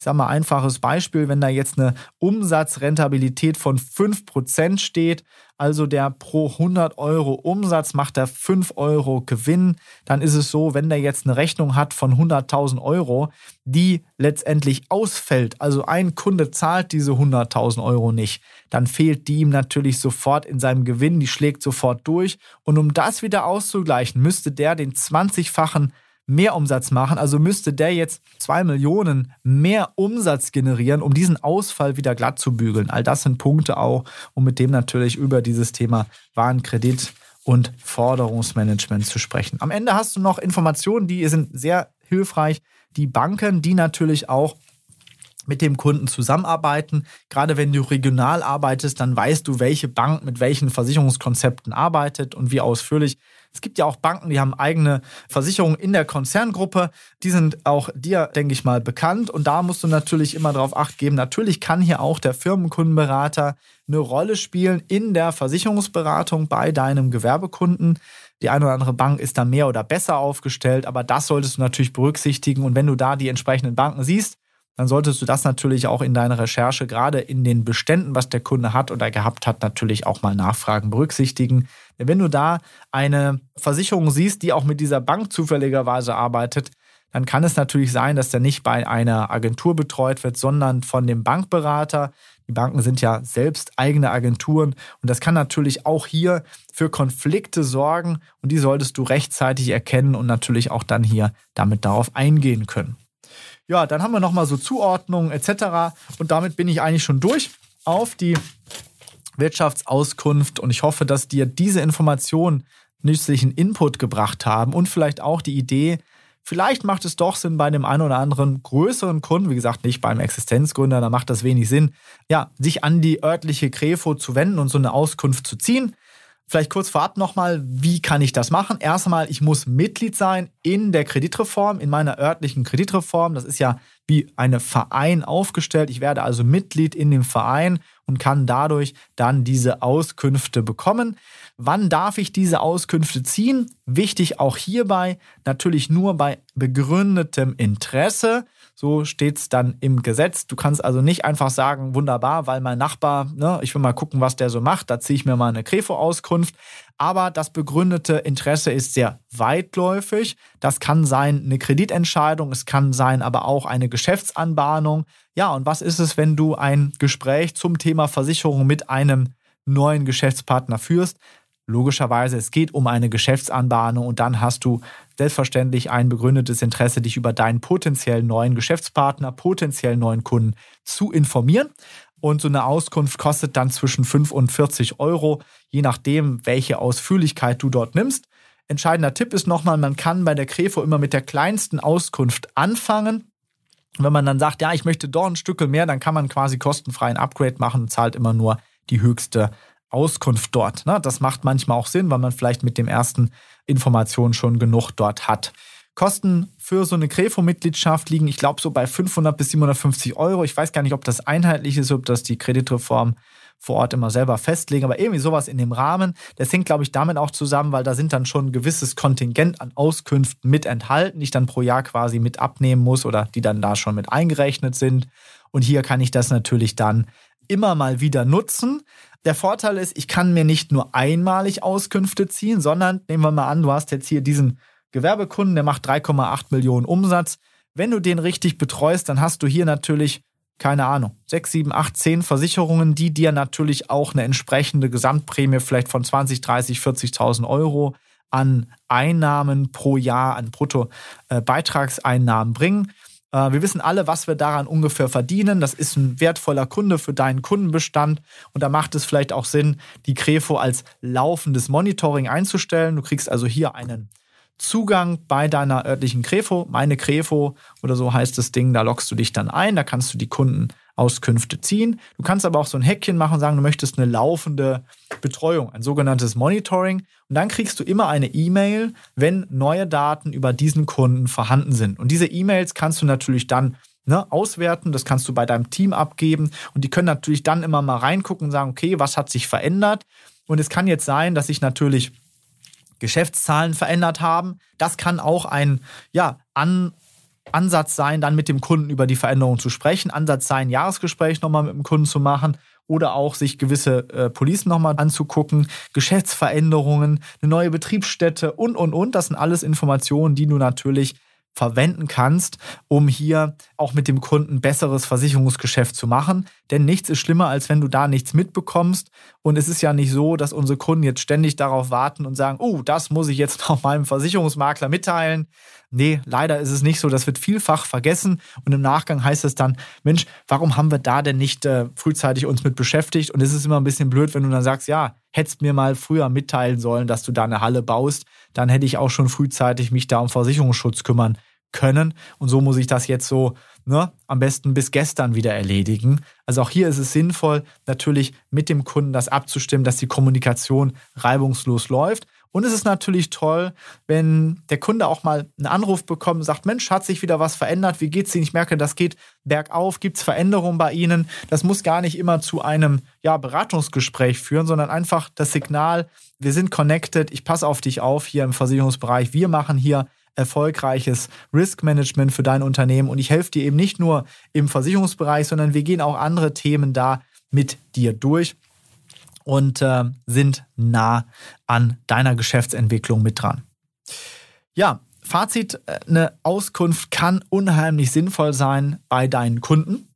B: Ich sage mal einfaches Beispiel, wenn da jetzt eine Umsatzrentabilität von 5% steht, also der pro 100 Euro Umsatz macht er 5 Euro Gewinn, dann ist es so, wenn der jetzt eine Rechnung hat von 100.000 Euro, die letztendlich ausfällt, also ein Kunde zahlt diese 100.000 Euro nicht, dann fehlt die ihm natürlich sofort in seinem Gewinn, die schlägt sofort durch. Und um das wieder auszugleichen, müsste der den 20-fachen mehr Umsatz machen. Also müsste der jetzt zwei Millionen mehr Umsatz generieren, um diesen Ausfall wieder glatt zu bügeln. All das sind Punkte auch, um mit dem natürlich über dieses Thema Warenkredit und Forderungsmanagement zu sprechen. Am Ende hast du noch Informationen, die sind sehr hilfreich. Die Banken, die natürlich auch mit dem Kunden zusammenarbeiten. Gerade wenn du regional arbeitest, dann weißt du, welche Bank mit welchen Versicherungskonzepten arbeitet und wie ausführlich. Es gibt ja auch Banken, die haben eigene Versicherungen in der Konzerngruppe. Die sind auch dir, denke ich mal, bekannt. Und da musst du natürlich immer darauf acht geben. Natürlich kann hier auch der Firmenkundenberater eine Rolle spielen in der Versicherungsberatung bei deinem Gewerbekunden. Die eine oder andere Bank ist da mehr oder besser aufgestellt, aber das solltest du natürlich berücksichtigen. Und wenn du da die entsprechenden Banken siehst, dann solltest du das natürlich auch in deiner Recherche, gerade in den Beständen, was der Kunde hat oder gehabt hat, natürlich auch mal nachfragen, berücksichtigen. Denn wenn du da eine Versicherung siehst, die auch mit dieser Bank zufälligerweise arbeitet, dann kann es natürlich sein, dass der nicht bei einer Agentur betreut wird, sondern von dem Bankberater. Die Banken sind ja selbst eigene Agenturen und das kann natürlich auch hier für Konflikte sorgen und die solltest du rechtzeitig erkennen und natürlich auch dann hier damit darauf eingehen können. Ja, dann haben wir nochmal so Zuordnungen etc. Und damit bin ich eigentlich schon durch auf die Wirtschaftsauskunft. Und ich hoffe, dass dir diese Informationen nützlichen Input gebracht haben und vielleicht auch die Idee, Vielleicht macht es doch Sinn bei dem einen oder anderen größeren Kunden, wie gesagt, nicht beim Existenzgründer, da macht das wenig Sinn, ja, sich an die örtliche Krefo zu wenden und so eine Auskunft zu ziehen. Vielleicht kurz vorab nochmal, wie kann ich das machen? Erstmal, ich muss Mitglied sein in der Kreditreform, in meiner örtlichen Kreditreform. Das ist ja wie eine Verein aufgestellt. Ich werde also Mitglied in dem Verein und kann dadurch dann diese Auskünfte bekommen. Wann darf ich diese Auskünfte ziehen? Wichtig auch hierbei natürlich nur bei begründetem Interesse. So steht es dann im Gesetz. Du kannst also nicht einfach sagen, wunderbar, weil mein Nachbar, ne, ich will mal gucken, was der so macht, da ziehe ich mir mal eine Krefo-Auskunft. Aber das begründete Interesse ist sehr weitläufig. Das kann sein eine Kreditentscheidung, es kann sein aber auch eine Geschäftsanbahnung. Ja, und was ist es, wenn du ein Gespräch zum Thema Versicherung mit einem neuen Geschäftspartner führst? Logischerweise, es geht um eine Geschäftsanbahnung und dann hast du selbstverständlich ein begründetes Interesse, dich über deinen potenziellen neuen Geschäftspartner, potenziellen neuen Kunden zu informieren. Und so eine Auskunft kostet dann zwischen 5 und 40 Euro, je nachdem, welche Ausführlichkeit du dort nimmst. Entscheidender Tipp ist nochmal, man kann bei der Krefo immer mit der kleinsten Auskunft anfangen. wenn man dann sagt, ja, ich möchte dort ein Stück mehr, dann kann man quasi kostenfrei ein Upgrade machen und zahlt immer nur die höchste Auskunft dort. Ne? Das macht manchmal auch Sinn, weil man vielleicht mit dem ersten Information schon genug dort hat. Kosten für so eine Grefo-Mitgliedschaft liegen, ich glaube, so bei 500 bis 750 Euro. Ich weiß gar nicht, ob das einheitlich ist, ob das die Kreditreform vor Ort immer selber festlegen, aber irgendwie sowas in dem Rahmen. Das hängt, glaube ich, damit auch zusammen, weil da sind dann schon ein gewisses Kontingent an Auskünften mit enthalten, die ich dann pro Jahr quasi mit abnehmen muss oder die dann da schon mit eingerechnet sind. Und hier kann ich das natürlich dann immer mal wieder nutzen. Der Vorteil ist, ich kann mir nicht nur einmalig Auskünfte ziehen, sondern nehmen wir mal an, du hast jetzt hier diesen Gewerbekunden, der macht 3,8 Millionen Umsatz. Wenn du den richtig betreust, dann hast du hier natürlich, keine Ahnung, 6, 7, 8, 10 Versicherungen, die dir natürlich auch eine entsprechende Gesamtprämie vielleicht von 20, 30, 40.000 Euro an Einnahmen pro Jahr, an Bruttobeitragseinnahmen bringen. Äh, wir wissen alle, was wir daran ungefähr verdienen. Das ist ein wertvoller Kunde für deinen Kundenbestand. Und da macht es vielleicht auch Sinn, die Crefo als laufendes Monitoring einzustellen. Du kriegst also hier einen Zugang bei deiner örtlichen Crefo, meine Crefo oder so heißt das Ding, da lockst du dich dann ein, da kannst du die Kundenauskünfte ziehen. Du kannst aber auch so ein Häkchen machen und sagen, du möchtest eine laufende Betreuung, ein sogenanntes Monitoring. Und dann kriegst du immer eine E-Mail, wenn neue Daten über diesen Kunden vorhanden sind. Und diese E-Mails kannst du natürlich dann ne, auswerten, das kannst du bei deinem Team abgeben und die können natürlich dann immer mal reingucken und sagen, okay, was hat sich verändert? Und es kann jetzt sein, dass sich natürlich Geschäftszahlen verändert haben. Das kann auch ein ja, An Ansatz sein, dann mit dem Kunden über die Veränderung zu sprechen. Ansatz sein, ein Jahresgespräch nochmal mit dem Kunden zu machen oder auch sich gewisse äh, Policen nochmal anzugucken, Geschäftsveränderungen, eine neue Betriebsstätte und, und, und. Das sind alles Informationen, die du natürlich verwenden kannst, um hier auch mit dem Kunden besseres Versicherungsgeschäft zu machen. Denn nichts ist schlimmer, als wenn du da nichts mitbekommst. Und es ist ja nicht so, dass unsere Kunden jetzt ständig darauf warten und sagen, oh, das muss ich jetzt (laughs) noch meinem Versicherungsmakler mitteilen. Nee, leider ist es nicht so. Das wird vielfach vergessen. Und im Nachgang heißt es dann, Mensch, warum haben wir da denn nicht äh, frühzeitig uns mit beschäftigt? Und es ist immer ein bisschen blöd, wenn du dann sagst, ja, hättest mir mal früher mitteilen sollen, dass du da eine Halle baust. Dann hätte ich auch schon frühzeitig mich da um Versicherungsschutz kümmern können. Und so muss ich das jetzt so ne, am besten bis gestern wieder erledigen. Also auch hier ist es sinnvoll, natürlich mit dem Kunden das abzustimmen, dass die Kommunikation reibungslos läuft. Und es ist natürlich toll, wenn der Kunde auch mal einen Anruf bekommt und sagt, Mensch, hat sich wieder was verändert? Wie geht's Ihnen? Ich merke, das geht bergauf. Gibt es Veränderungen bei Ihnen? Das muss gar nicht immer zu einem ja, Beratungsgespräch führen, sondern einfach das Signal, wir sind connected, ich passe auf dich auf hier im Versicherungsbereich. Wir machen hier erfolgreiches Risk Management für dein Unternehmen und ich helfe dir eben nicht nur im Versicherungsbereich, sondern wir gehen auch andere Themen da mit dir durch und äh, sind nah an deiner Geschäftsentwicklung mit dran. Ja, Fazit, äh, eine Auskunft kann unheimlich sinnvoll sein bei deinen Kunden,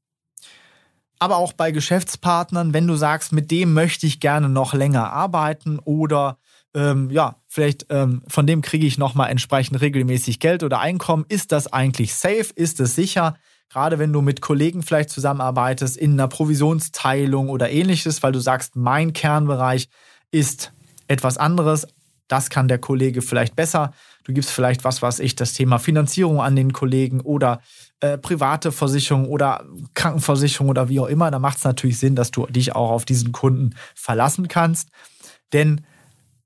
B: aber auch bei Geschäftspartnern, wenn du sagst, mit dem möchte ich gerne noch länger arbeiten oder ähm, ja, vielleicht ähm, von dem kriege ich nochmal entsprechend regelmäßig Geld oder Einkommen. Ist das eigentlich safe? Ist es sicher? Gerade wenn du mit Kollegen vielleicht zusammenarbeitest in einer Provisionsteilung oder ähnliches, weil du sagst, mein Kernbereich ist etwas anderes. Das kann der Kollege vielleicht besser. Du gibst vielleicht was, was ich, das Thema Finanzierung an den Kollegen oder äh, private Versicherung oder Krankenversicherung oder wie auch immer. Da macht es natürlich Sinn, dass du dich auch auf diesen Kunden verlassen kannst. Denn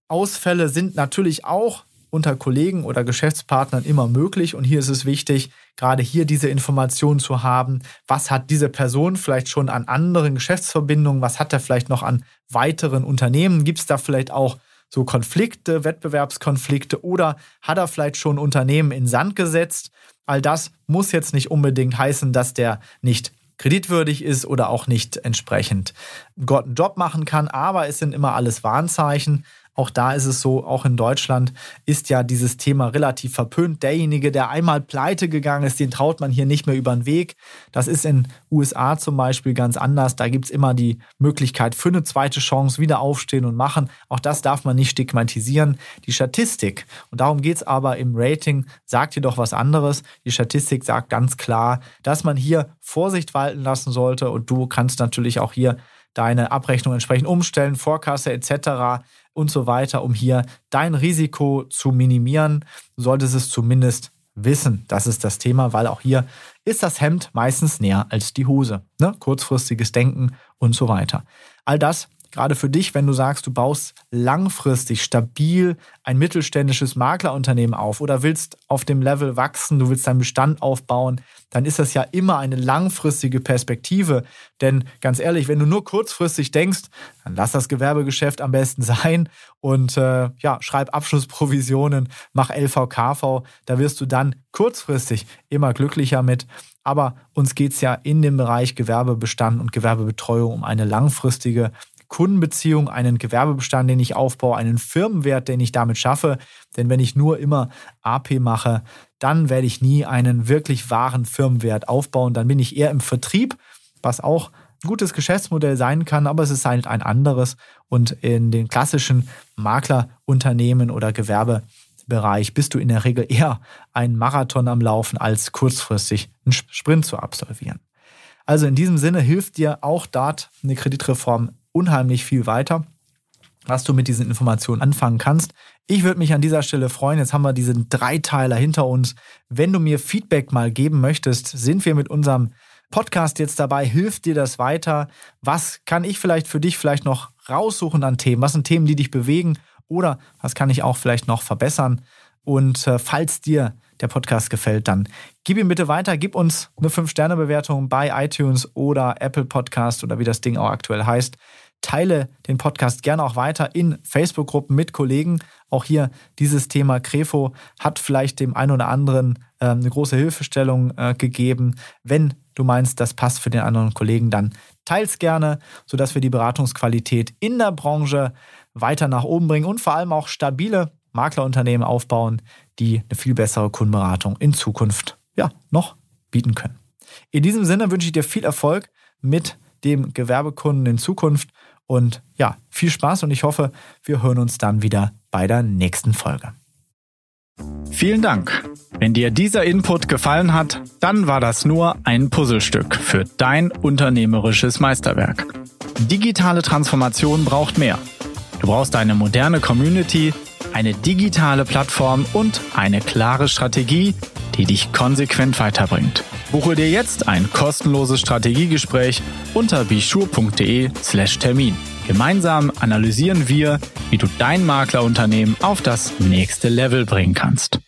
B: Ausfälle sind natürlich auch unter Kollegen oder Geschäftspartnern immer möglich. Und hier ist es wichtig, gerade hier diese Informationen zu haben. Was hat diese Person vielleicht schon an anderen Geschäftsverbindungen? Was hat er vielleicht noch an weiteren Unternehmen? Gibt es da vielleicht auch so Konflikte, Wettbewerbskonflikte oder hat er vielleicht schon Unternehmen in Sand gesetzt? All das muss jetzt nicht unbedingt heißen, dass der nicht kreditwürdig ist oder auch nicht entsprechend einen Job machen kann, aber es sind immer alles Warnzeichen Auch da ist es so, auch in Deutschland ist ja dieses Thema relativ verpönt. Derjenige, der einmal pleite gegangen ist, den traut man hier nicht mehr über den Weg. Das ist in USA zum Beispiel ganz anders. Da gibt es immer die Möglichkeit für eine zweite Chance, wieder aufstehen und machen. Auch das darf man nicht stigmatisieren. Die Statistik, und darum geht es aber im Rating, sagt jedoch was anderes. Die Statistik sagt ganz klar, dass man hier Vorsicht walten lassen sollte und du kannst natürlich auch hier deine Abrechnung entsprechend umstellen, Vorkasse etc. und so weiter, um hier dein Risiko zu minimieren. Solltest es zumindest wissen. Das ist das Thema, weil auch hier ist das Hemd meistens näher als die Hose. Ne? Kurzfristiges Denken und so weiter. All das gerade für dich, wenn du sagst, du baust langfristig stabil ein mittelständisches Maklerunternehmen auf oder willst auf dem Level wachsen, du willst deinen Bestand aufbauen, dann ist das ja immer eine langfristige Perspektive. Denn ganz ehrlich, wenn du nur kurzfristig denkst, dann lass das Gewerbegeschäft am besten (laughs) sein und äh, ja, schreib Abschlussprovisionen, mach LVKV, da wirst du dann kurzfristig immer glücklicher mit. Aber uns geht es ja in dem Bereich Gewerbebestand und Gewerbebetreuung um eine langfristige Kundenbeziehung, einen Gewerbebestand, den ich aufbaue, einen Firmenwert, den ich damit schaffe. Denn wenn ich nur immer AP mache, dann werde ich nie einen wirklich wahren Firmenwert aufbauen. Dann bin ich eher im Vertrieb, was auch ein gutes Geschäftsmodell sein kann, aber es ist halt ein anderes. Und in den klassischen Maklerunternehmen oder Gewerbebereich bist du in der Regel eher ein Marathon am Laufen, als kurzfristig einen Sprint zu absolvieren. Also in diesem Sinne hilft dir auch dort eine Kreditreform unheimlich viel weiter, was du mit diesen Informationen anfangen kannst. Ich würde mich an dieser Stelle freuen. Jetzt haben wir diesen Dreiteiler hinter uns. Wenn du mir Feedback mal geben möchtest, sind wir mit unserem Podcast jetzt dabei. Hilft dir das weiter? Was kann ich vielleicht für dich vielleicht noch raussuchen an Themen? Was sind Themen, die dich bewegen? Oder was kann ich auch vielleicht noch verbessern? Und äh, falls dir der Podcast gefällt, dann gib ihn bitte weiter. Gib uns eine 5-Sterne-Bewertung bei iTunes oder Apple Podcast oder wie das Ding auch aktuell heißt. Teile den Podcast gerne auch weiter in Facebook-Gruppen mit Kollegen. Auch hier dieses Thema Krefo hat vielleicht dem einen oder anderen äh, eine große Hilfestellung äh, gegeben. Wenn du meinst, das passt für den anderen Kollegen, dann teils gerne, sodass wir die Beratungsqualität in der Branche weiter nach oben bringen und vor allem auch stabile Maklerunternehmen aufbauen, die eine viel bessere Kundenberatung in Zukunft ja noch bieten können. In diesem Sinne wünsche ich dir viel Erfolg mit dem Gewerbekunden in Zukunft. Und ja, viel Spaß und ich hoffe, wir hören uns dann wieder bei der nächsten Folge.
A: Vielen Dank. Wenn dir dieser Input gefallen hat, dann war das nur ein Puzzlestück für dein unternehmerisches Meisterwerk. Digitale Transformation braucht mehr. Du brauchst eine moderne Community, eine digitale Plattform und eine klare Strategie, die dich konsequent weiterbringt. Buche dir jetzt ein kostenloses Strategiegespräch unter bischur.de/slash Termin. Gemeinsam analysieren wir, wie du dein Maklerunternehmen auf das nächste Level bringen kannst.